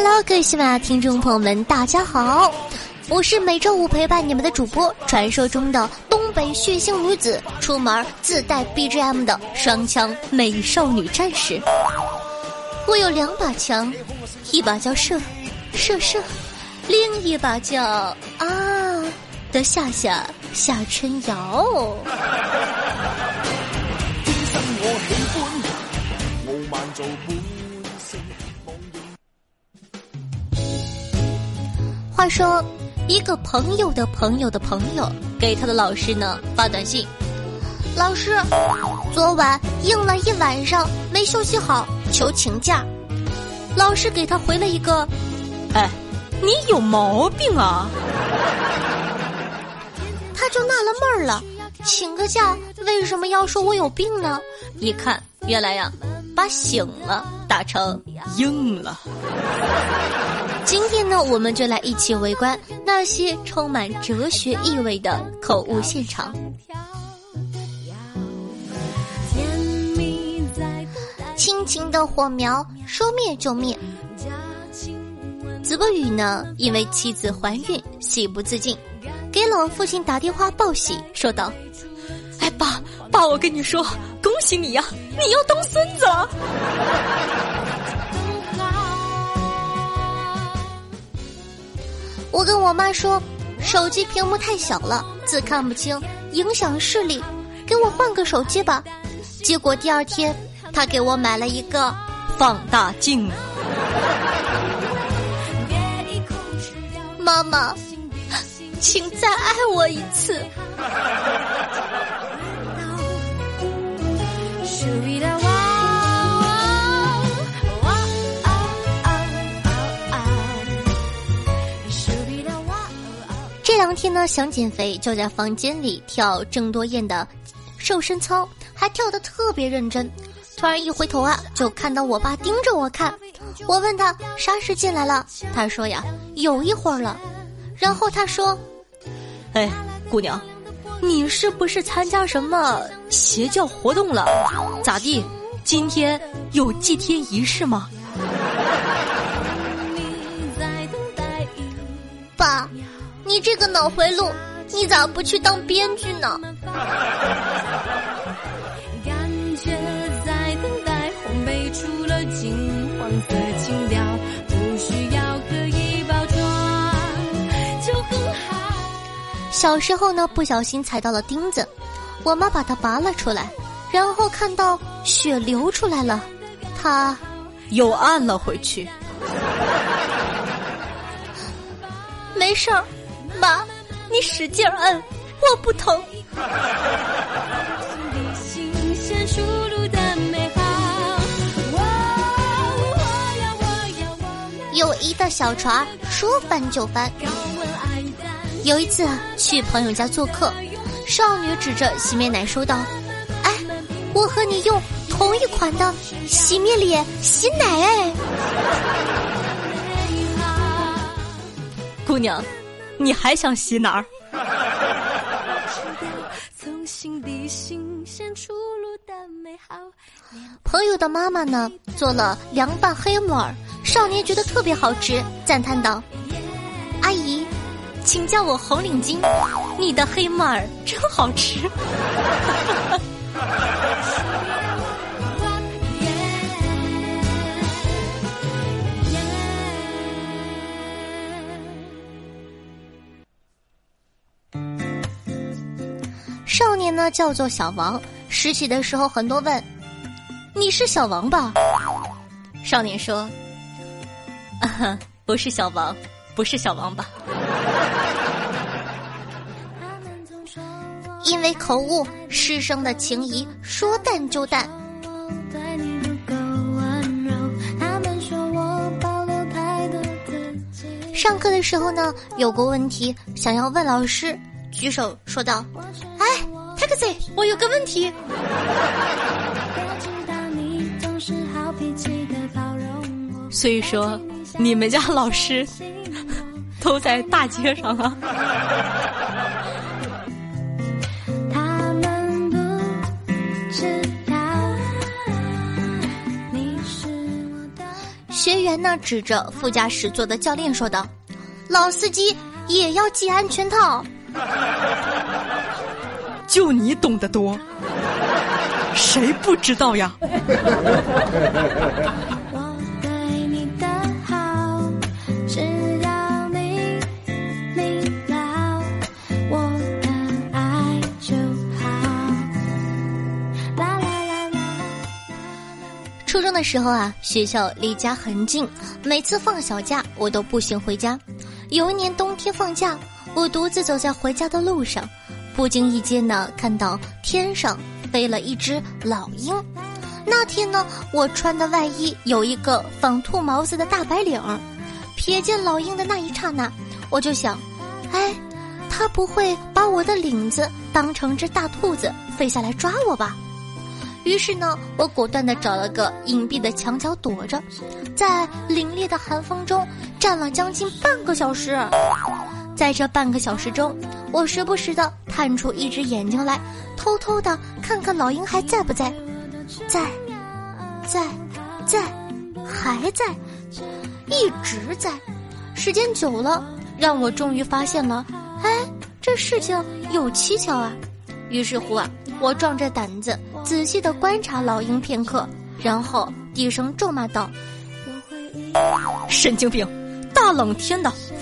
Hello，各位喜马拉雅听众朋友们，大家好，我是每周五陪伴你们的主播，传说中的东北血腥女子，出门自带 BGM 的双枪美少女战士。我有两把枪，一把叫射，射射，另一把叫啊的夏夏夏春瑶。说，一个朋友的朋友的朋友给他的老师呢发短信：“老师，昨晚硬了一晚上没休息好，求请假。”老师给他回了一个：“哎，你有毛病啊！” 他就纳了闷儿了，请个假为什么要说我有病呢？一看，原来呀，把醒了打成硬了。今天呢，我们就来一起围观那些充满哲学意味的口误现场。亲情的火苗说灭就灭。子不语呢，因为妻子怀孕，喜不自禁，给老父亲打电话报喜，说道：“哎，爸爸，我跟你说，恭喜你呀，你要当孙子了。”我跟我妈说，手机屏幕太小了，字看不清，影响视力，给我换个手机吧。结果第二天，她给我买了一个放大镜。妈妈，请再爱我一次。两天呢，想减肥，就在房间里跳郑多燕的瘦身操，还跳得特别认真。突然一回头啊，就看到我爸盯着我看。我问他啥时进来了，他说呀，有一会儿了。然后他说：“哎，姑娘，你是不是参加什么邪教活动了？咋地？今天有祭天仪式吗？”爸。你这个脑回路，你咋不去当编剧呢？小时候呢，不小心踩到了钉子，我妈把它拔了出来，然后看到血流出来了，她又按了回去。没事儿。妈，你使劲摁，我不疼。友谊的小船说翻就翻。有一次去朋友家做客，少女指着洗面奶说道：“哎，我和你用同一款的洗面脸洗奶哎。”姑娘。你还想洗哪儿？朋友的妈妈呢，做了凉拌黑木耳，少年觉得特别好吃，赞叹道：“阿姨，请叫我红领巾，你的黑木耳真好吃。” 呢叫做小王，拾起的时候很多问：“你是小王吧？”少年说：“不是小王，不是小王吧？”因为口误，师生的情谊说淡就淡。上课的时候呢，有个问题想要问老师，举手说道：“哎，taxi，我有个问题。”所以说，你们家老师都在大街上啊。学员呢指着副驾驶座的教练说道：“老司机也要系安全套。”就你懂得多，谁不知道呀？初中的时候啊，学校离家很近，每次放小假我都步行回家。有一年冬天放假，我独自走在回家的路上，不经意间呢，看到天上飞了一只老鹰。那天呢，我穿的外衣有一个仿兔毛子的大白领儿。瞥见老鹰的那一刹那，我就想，哎，它不会把我的领子当成只大兔子飞下来抓我吧？于是呢，我果断地找了个隐蔽的墙角躲着，在凛冽的寒风中站了将近半个小时。在这半个小时中，我时不时的探出一只眼睛来，偷偷的看看老鹰还在不在，在，在，在，还在，一直在。时间久了，让我终于发现了，哎，这事情有蹊跷啊。于是乎啊。我壮着胆子仔细的观察老鹰片刻，然后低声咒骂道：“神经病！大冷天的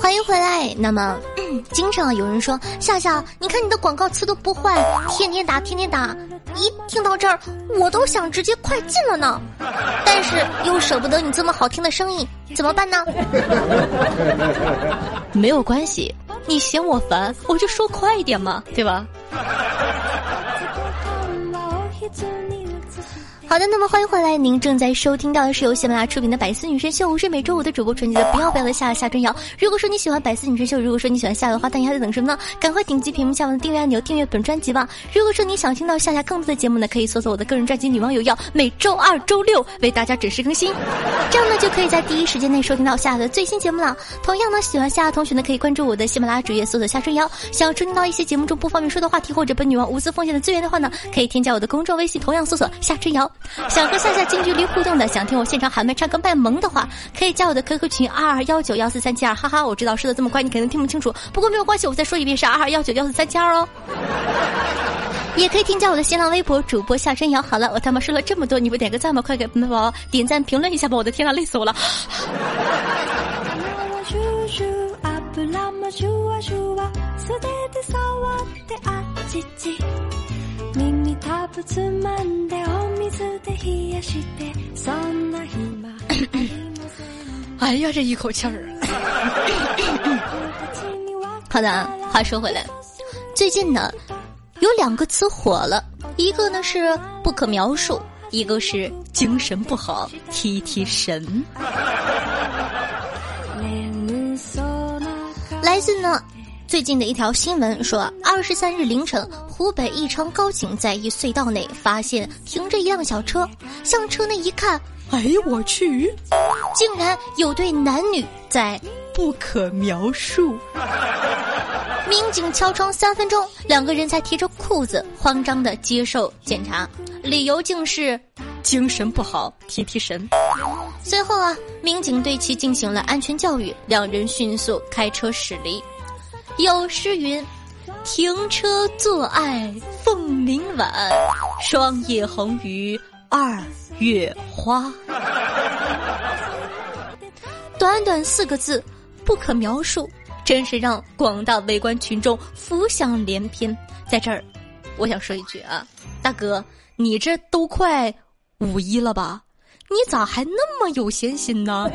欢迎回来。那么，经常有人说夏夏，你看你的广告词都不换，天天打，天天打。一听到这儿，我都想直接快进了呢，但是又舍不得你这么好听的声音，怎么办呢？没有关系，你嫌我烦，我就说快一点嘛，对吧？好的，那么欢迎回来，您正在收听到的是由喜马拉雅出品的《百思女神秀》，我是每周五的主播纯洁的，不要不要的夏夏春瑶。如果说你喜欢《百思女神秀》，如果说你喜欢夏的话，那你还在等什么呢？赶快点击屏幕下方的订阅按钮，订阅本专辑吧。如果说你想听到夏夏更多的节目呢，可以搜索我的个人专辑《女王有药》，每周二、周六为大家准时更新，这样呢就可以在第一时间内收听到夏的最新节目了。同样呢，喜欢夏夏同学呢，可以关注我的喜马拉雅主页，搜索夏春瑶。想要收听到一些节目中不方便说的话题，或者本女王无私奉献的资源的话呢，可以添加我的公众微信，同样搜索夏春瑶。想和夏。夏近距离互动的，想听我现场喊麦唱歌卖萌的话，可以加我的 QQ 群二二幺九幺四三七二，哈哈，我知道说的这么快，你可能听不清楚，不过没有关系，我再说一遍是二二幺九幺四三七二哦。也可以添加我的新浪微博主播夏春瑶。好了，我他妈说了这么多，你不点个赞吗？快给宝宝点赞评论一下吧！我的天呐，累死我了。哎呀，这一口气儿。好的，话说回来，最近呢，有两个词火了，一个呢是不可描述，一个是精神不好，提提神。来自呢。最近的一条新闻说，二十三日凌晨，湖北宜昌高警在一隧道内发现停着一辆小车，向车内一看，哎呦我去，竟然有对男女在不可描述。民警敲窗三分钟，两个人才提着裤子慌张的接受检查，理由竟是精神不好，提提神。随后啊，民警对其进行了安全教育，两人迅速开车驶离。有诗云：“停车坐爱枫林晚，霜叶红于二月花。”短短四个字，不可描述，真是让广大围观群众浮想联翩。在这儿，我想说一句啊，大哥，你这都快五一了吧？你咋还那么有闲心呢？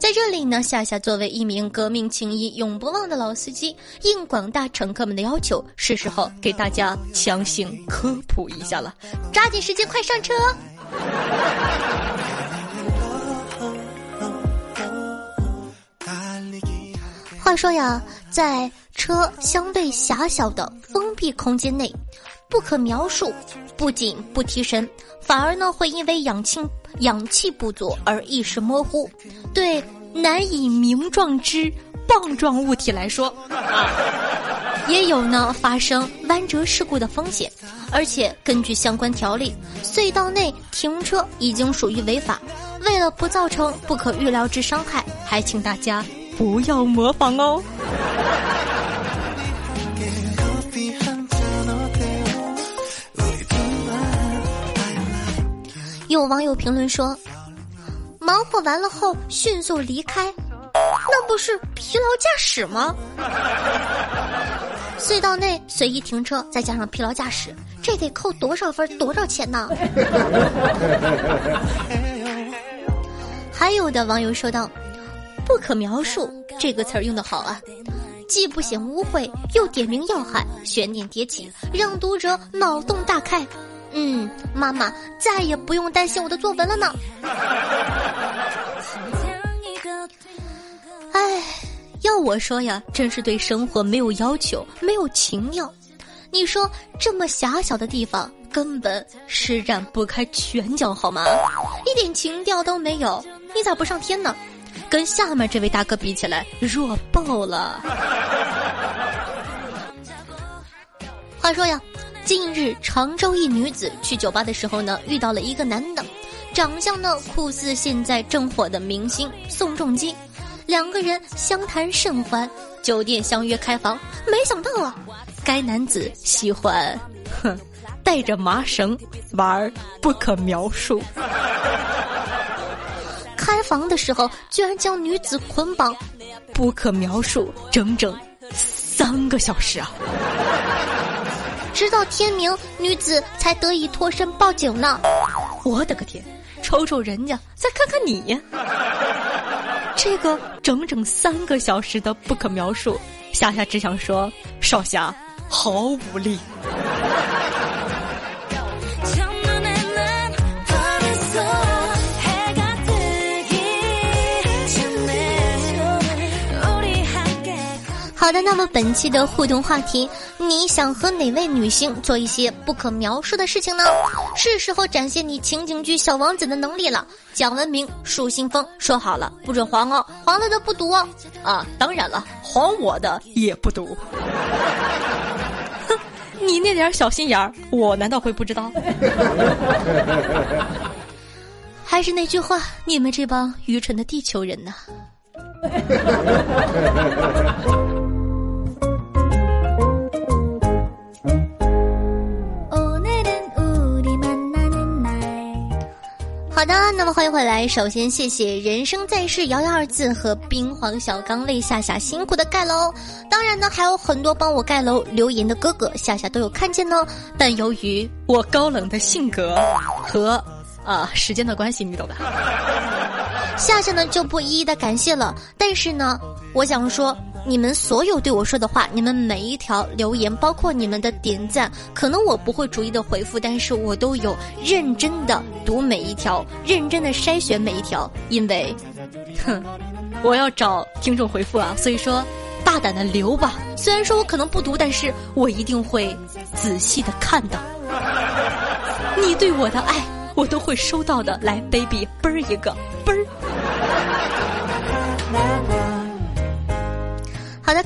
在这里呢，夏夏作为一名革命情谊永不忘的老司机，应广大乘客们的要求，是时候给大家强行科普一下了。抓紧时间，快上车！话说呀，在车相对狭小的封闭空间内，不可描述，不仅不提神。反而呢，会因为氧气氧气不足而意识模糊，对难以名状之棒状物体来说，也有呢发生弯折事故的风险。而且根据相关条例，隧道内停车已经属于违法。为了不造成不可预料之伤害，还请大家不要模仿哦。有网友评论说：“忙活完了后迅速离开，那不是疲劳驾驶吗？” 隧道内随意停车，再加上疲劳驾驶，这得扣多少分多少钱呢？还有的网友说道：“不可描述这个词儿用的好啊，既不显污秽，又点明要害，悬念迭起，让读者脑洞大开。”嗯，妈妈再也不用担心我的作文了呢。哎，要我说呀，真是对生活没有要求，没有情调。你说这么狭小的地方，根本施展不开拳脚，好吗？一点情调都没有，你咋不上天呢？跟下面这位大哥比起来，弱爆了。话说呀。近日，常州一女子去酒吧的时候呢，遇到了一个男的，长相呢酷似现在正火的明星宋仲基，两个人相谈甚欢，酒店相约开房。没想到啊，该男子喜欢，哼，带着麻绳玩不可描述。开房的时候，居然将女子捆绑，不可描述，整整三个小时啊！直到天明，女子才得以脱身报警呢。我的个天！瞅瞅人家，再看看你，这个整整三个小时的不可描述，夏夏只想说，少侠毫无力。好的，那么本期的互动话题，你想和哪位女星做一些不可描述的事情呢？是时候展现你情景剧小王子的能力了。讲文明，树新风，说好了不准黄哦，黄了的不读哦。啊，当然了，黄我的也不读。哼，你那点小心眼儿，我难道会不知道？还是那句话，你们这帮愚蠢的地球人呐！好的，那么欢迎回来。首先谢谢人生在世摇摇二字和冰黄小刚为夏夏辛苦的盖楼。当然呢，还有很多帮我盖楼留言的哥哥，夏夏都有看见呢。但由于我高冷的性格和啊时间的关系，你懂的。夏夏呢就不一一的感谢了。但是呢，我想说。你们所有对我说的话，你们每一条留言，包括你们的点赞，可能我不会逐一的回复，但是我都有认真的读每一条，认真的筛选每一条，因为，哼，我要找听众回复啊，所以说大胆的留吧。虽然说我可能不读，但是我一定会仔细的看到。你对我的爱，我都会收到的。来，baby，啵儿一个，啵儿。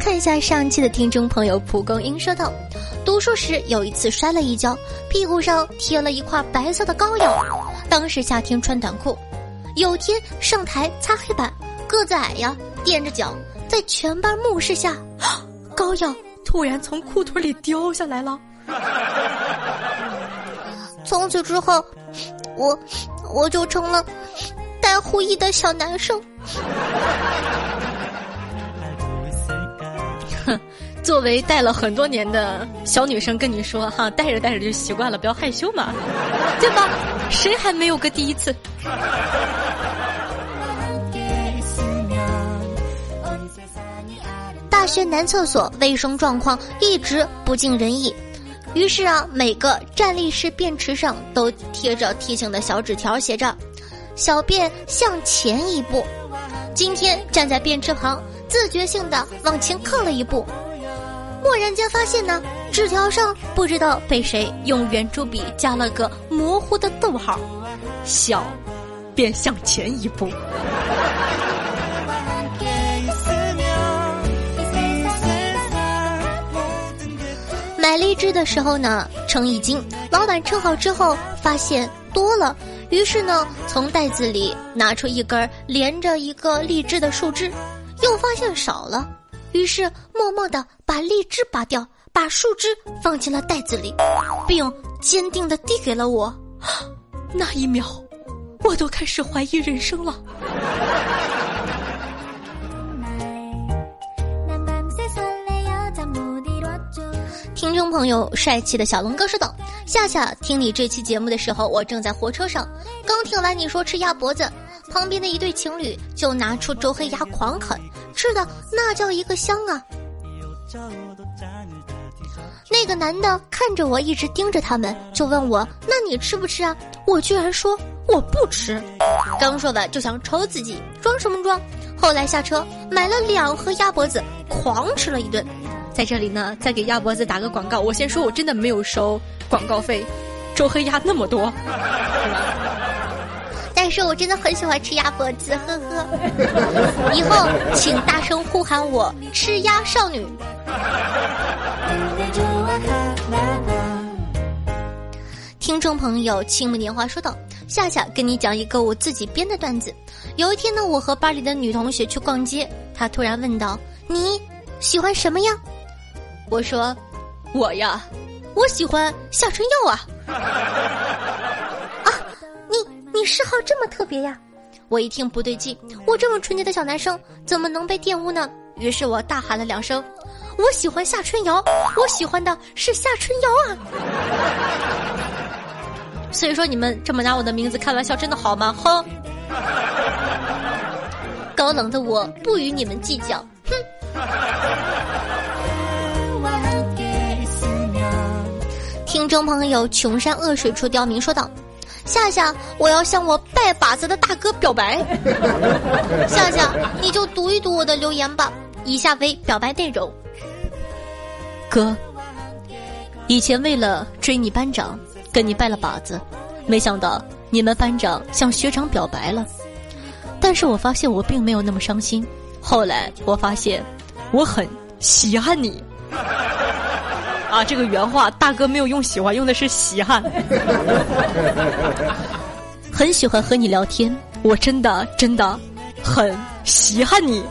看一下上期的听众朋友蒲公英说道：“读书时有一次摔了一跤，屁股上贴了一块白色的膏药。当时夏天穿短裤，有天上台擦黑板，个子矮呀，垫着脚，在全班目视下，膏药突然从裤腿里掉下来了。从此之后，我我就成了带护翼的小男生。作为带了很多年的小女生跟你说哈，带着带着就习惯了，不要害羞嘛，对吧？谁还没有个第一次？大学男厕所卫生状况一直不尽人意，于是啊，每个站立式便池上都贴着提醒的小纸条，写着“小便向前一步”。今天站在便池旁，自觉性的往前靠了一步，蓦然间发现呢，纸条上不知道被谁用圆珠笔加了个模糊的逗号，“小便向前一步”。买荔枝的时候呢，称一斤。老板称好之后，发现多了，于是呢，从袋子里拿出一根连着一个荔枝的树枝，又发现少了，于是默默的把荔枝拔掉，把树枝放进了袋子里，并坚定的递给了我。那一秒，我都开始怀疑人生了。听众朋友，帅气的小龙哥说道：“夏夏，听你这期节目的时候，我正在火车上，刚听完你说吃鸭脖子，旁边的一对情侣就拿出周黑鸭狂啃，吃的那叫一个香啊！那个男的看着我，一直盯着他们，就问我：那你吃不吃啊？我居然说我不吃，刚说完就想抽自己，装什么装？后来下车买了两盒鸭脖子，狂吃了一顿。”在这里呢，再给鸭脖子打个广告。我先说，我真的没有收广告费，周黑鸭那么多，是我真的很喜欢吃鸭脖子，呵呵。以后请大声呼喊我“吃鸭少女”。听众朋友，青木年华说道：“夏夏，跟你讲一个我自己编的段子。有一天呢，我和班里的女同学去逛街，她突然问道：‘你喜欢什么呀？’”我说，我呀，我喜欢夏春药！啊，你嗜好这么特别呀？我一听不对劲，我这么纯洁的小男生怎么能被玷污呢？于是我大喊了两声：“我喜欢夏春瑶，我喜欢的是夏春瑶啊！” 所以说你们这么拿我的名字开玩笑，真的好吗？哼！高冷的我不与你们计较，哼！听众朋友，穷山恶水出刁民说道：“夏夏，我要向我拜把子的大哥表白。夏夏，你就读一读我的留言吧。以下为表白内容。哥，以前为了追你班长，跟你拜了把子，没想到你们班长向学长表白了。但是我发现我并没有那么伤心。后来我发现，我很稀罕你。”啊，这个原话大哥没有用喜欢，用的是稀罕。很喜欢和你聊天，我真的真的很稀罕你，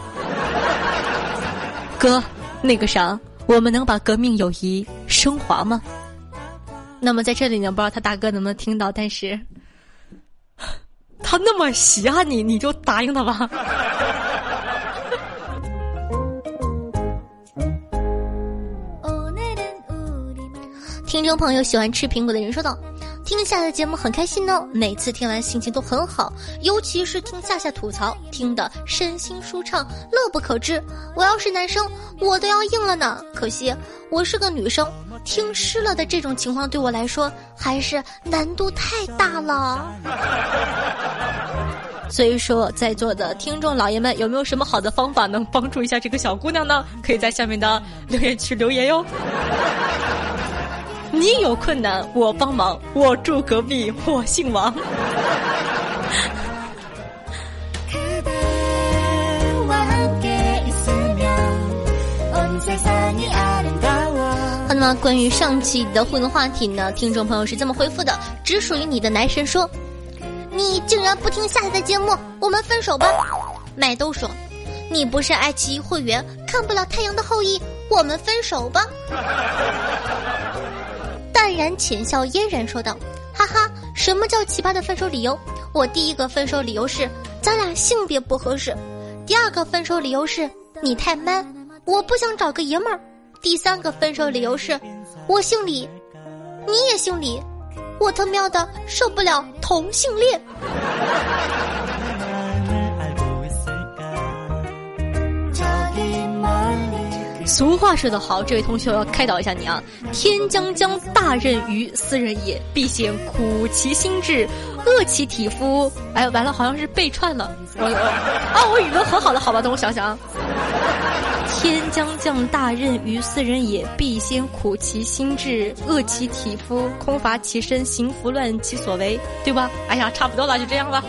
哥。那个啥，我们能把革命友谊升华吗？那么在这里呢，不知道他大哥能不能听到，但是 他那么稀罕你，你就答应他吧。听众朋友喜欢吃苹果的人说道：“听夏夏的节目很开心哦，每次听完心情都很好，尤其是听夏夏吐槽，听得身心舒畅，乐不可支。我要是男生，我都要硬了呢。可惜我是个女生，听湿了的这种情况对我来说还是难度太大了。所以说，在座的听众老爷们，有没有什么好的方法能帮助一下这个小姑娘呢？可以在下面的留言区留言哟。”你有困难，我帮忙。我住隔壁，我姓王。那么关于上期的互动话题呢？听众朋友是这么回复的：只属于你的男神说，你竟然不听下载的节目，我们分手吧。麦兜说，你不是爱奇艺会员，看不了太阳的后裔，我们分手吧。然浅笑嫣然说道：“哈哈，什么叫奇葩的分手理由？我第一个分手理由是咱俩性别不合适，第二个分手理由是你太 man，我不想找个爷们儿，第三个分手理由是我姓李，你也姓李，我他喵的受不了同性恋。俗话说得好，这位同学要开导一下你啊！天将降大任于斯人也，必先苦其心志，饿其体肤。哎，完了，好像是背串了。我啊，我语文很好的，好吧？等我想想啊。天将降大任于斯人也，必先苦其心志，饿其体肤，空乏其身，行拂乱其所为，对吧？哎呀，差不多了，就这样吧。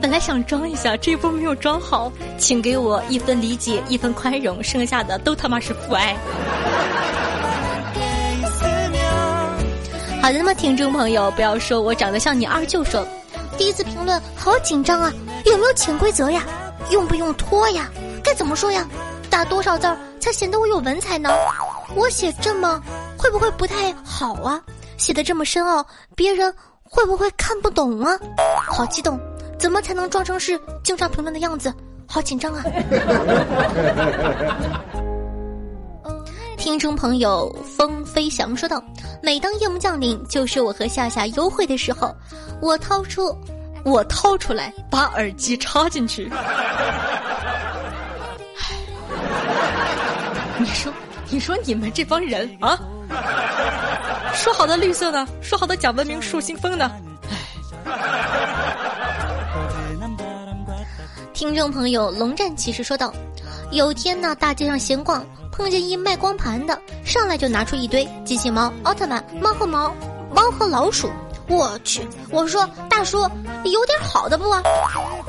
本来想装一下，这一波没有装好，请给我一分理解，一分宽容，剩下的都他妈是父爱。好的，那么听众朋友，不要说我长得像你二舅，说第一次评论好紧张啊，有没有潜规则呀？用不用拖呀？该怎么说呀？打多少字儿才显得我有文采呢？我写这么会不会不太好啊？写的这么深奥，别人会不会看不懂啊？好激动。怎么才能装成是经常评论的样子？好紧张啊！听众朋友风飞翔说道：“每当夜幕降临，就是我和夏夏幽会的时候，我掏出，我掏出来，把耳机插进去。你说，你说你们这帮人啊，说好的绿色呢？说好的讲文明树新风呢？听众朋友龙战骑士说道：“有天呢，大街上闲逛，碰见一卖光盘的，上来就拿出一堆机器猫、奥特曼、猫和猫、猫和老鼠。我去，我说大叔，有点好的不啊？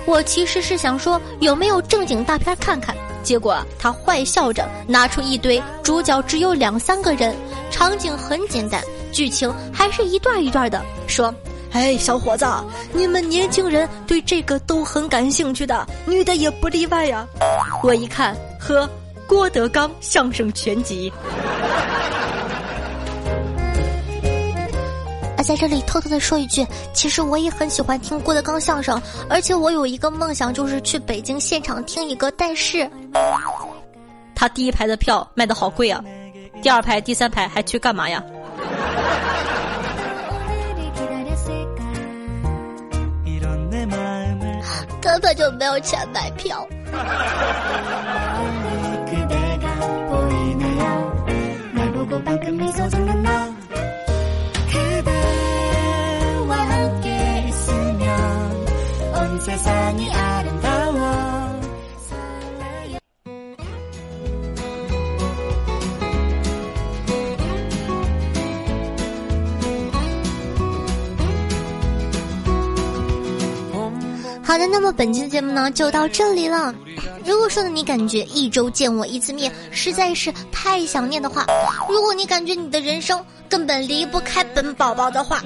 我其实是想说有没有正经大片看看。结果他坏笑着拿出一堆，主角只有两三个人，场景很简单，剧情还是一段一段的，说。”哎，小伙子，你们年轻人对这个都很感兴趣的，女的也不例外呀。我一看，呵，郭德纲相声全集。啊，在这里偷偷的说一句，其实我也很喜欢听郭德纲相声，而且我有一个梦想，就是去北京现场听一个。但是，他第一排的票卖的好贵啊，第二排、第三排还去干嘛呀？根本就没有钱买票。好的，那么本期的节目呢就到这里了。如果说呢你感觉一周见我一次面实在是太想念的话，如果你感觉你的人生根本离不开本宝宝的话，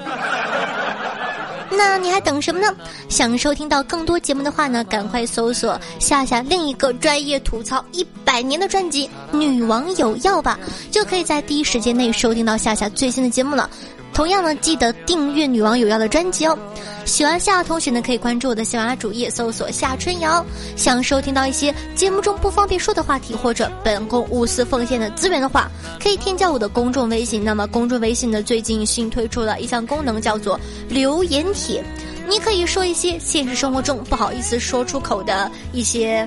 那你还等什么呢？想收听到更多节目的话呢，赶快搜索夏夏另一个专业吐槽一百年的专辑《女王有药》吧，就可以在第一时间内收听到夏夏最新的节目了。同样呢，记得订阅女王有药的专辑哦。喜欢夏同学呢，可以关注我的喜马拉雅主页，搜索夏春瑶。想收听到一些节目中不方便说的话题，或者本宫无私奉献的资源的话，可以添加我的公众微信。那么公众微信呢，最近新推出了一项功能，叫做留言帖。你可以说一些现实生活中不好意思说出口的一些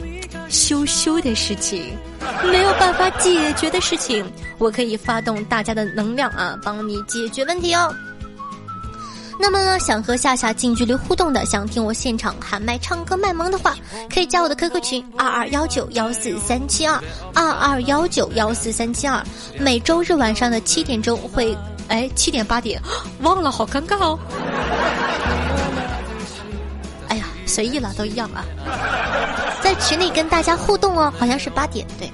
羞羞的事情。没有办法解决的事情，我可以发动大家的能量啊，帮你解决问题哦。那么呢，想和夏夏近距离互动的，想听我现场喊麦唱歌卖萌的话，可以加我的 QQ 群二二幺九幺四三七二二二幺九幺四三七二。每周日晚上的七点钟会，哎，七点八点，忘了，好尴尬哦。哎呀，随意了，都一样啊。在群里跟大家互动哦，好像是八点对。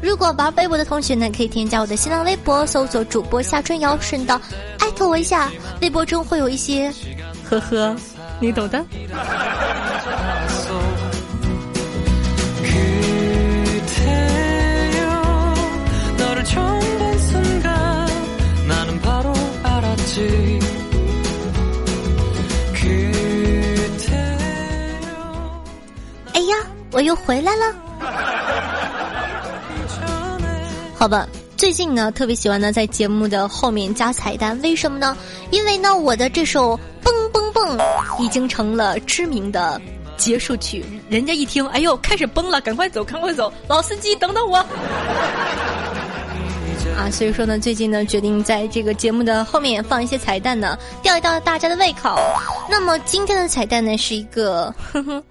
如果玩微博的同学呢，可以添加我的新浪微博，搜索主播夏春瑶，顺道艾特我一下。微博中会有一些，呵呵，你懂的。我又回来了。好吧，最近呢特别喜欢呢在节目的后面加彩蛋，为什么呢？因为呢我的这首蹦蹦蹦已经成了知名的结束曲，人家一听，哎呦，开始崩了，赶快走，赶快走，老司机等等我。啊，所以说呢，最近呢决定在这个节目的后面放一些彩蛋呢，吊一吊大家的胃口。那么今天的彩蛋呢是一个，呵呵，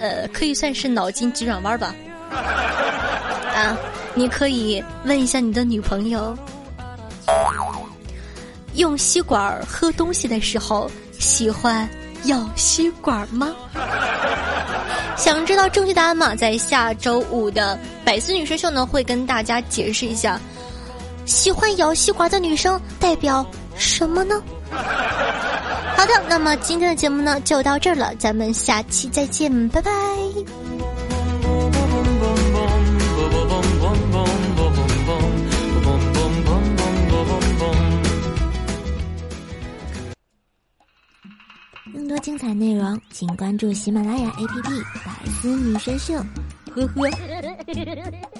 呃，可以算是脑筋急转弯吧。啊，你可以问一下你的女朋友，用吸管喝东西的时候喜欢咬吸管吗？想知道正确答案吗？在下周五的百思女神秀呢，会跟大家解释一下。喜欢咬吸管的女生代表什么呢？好的，那么今天的节目呢就到这儿了，咱们下期再见，拜拜。更多精彩内容，请关注喜马拉雅 APP《百思女神秀》。呵呵。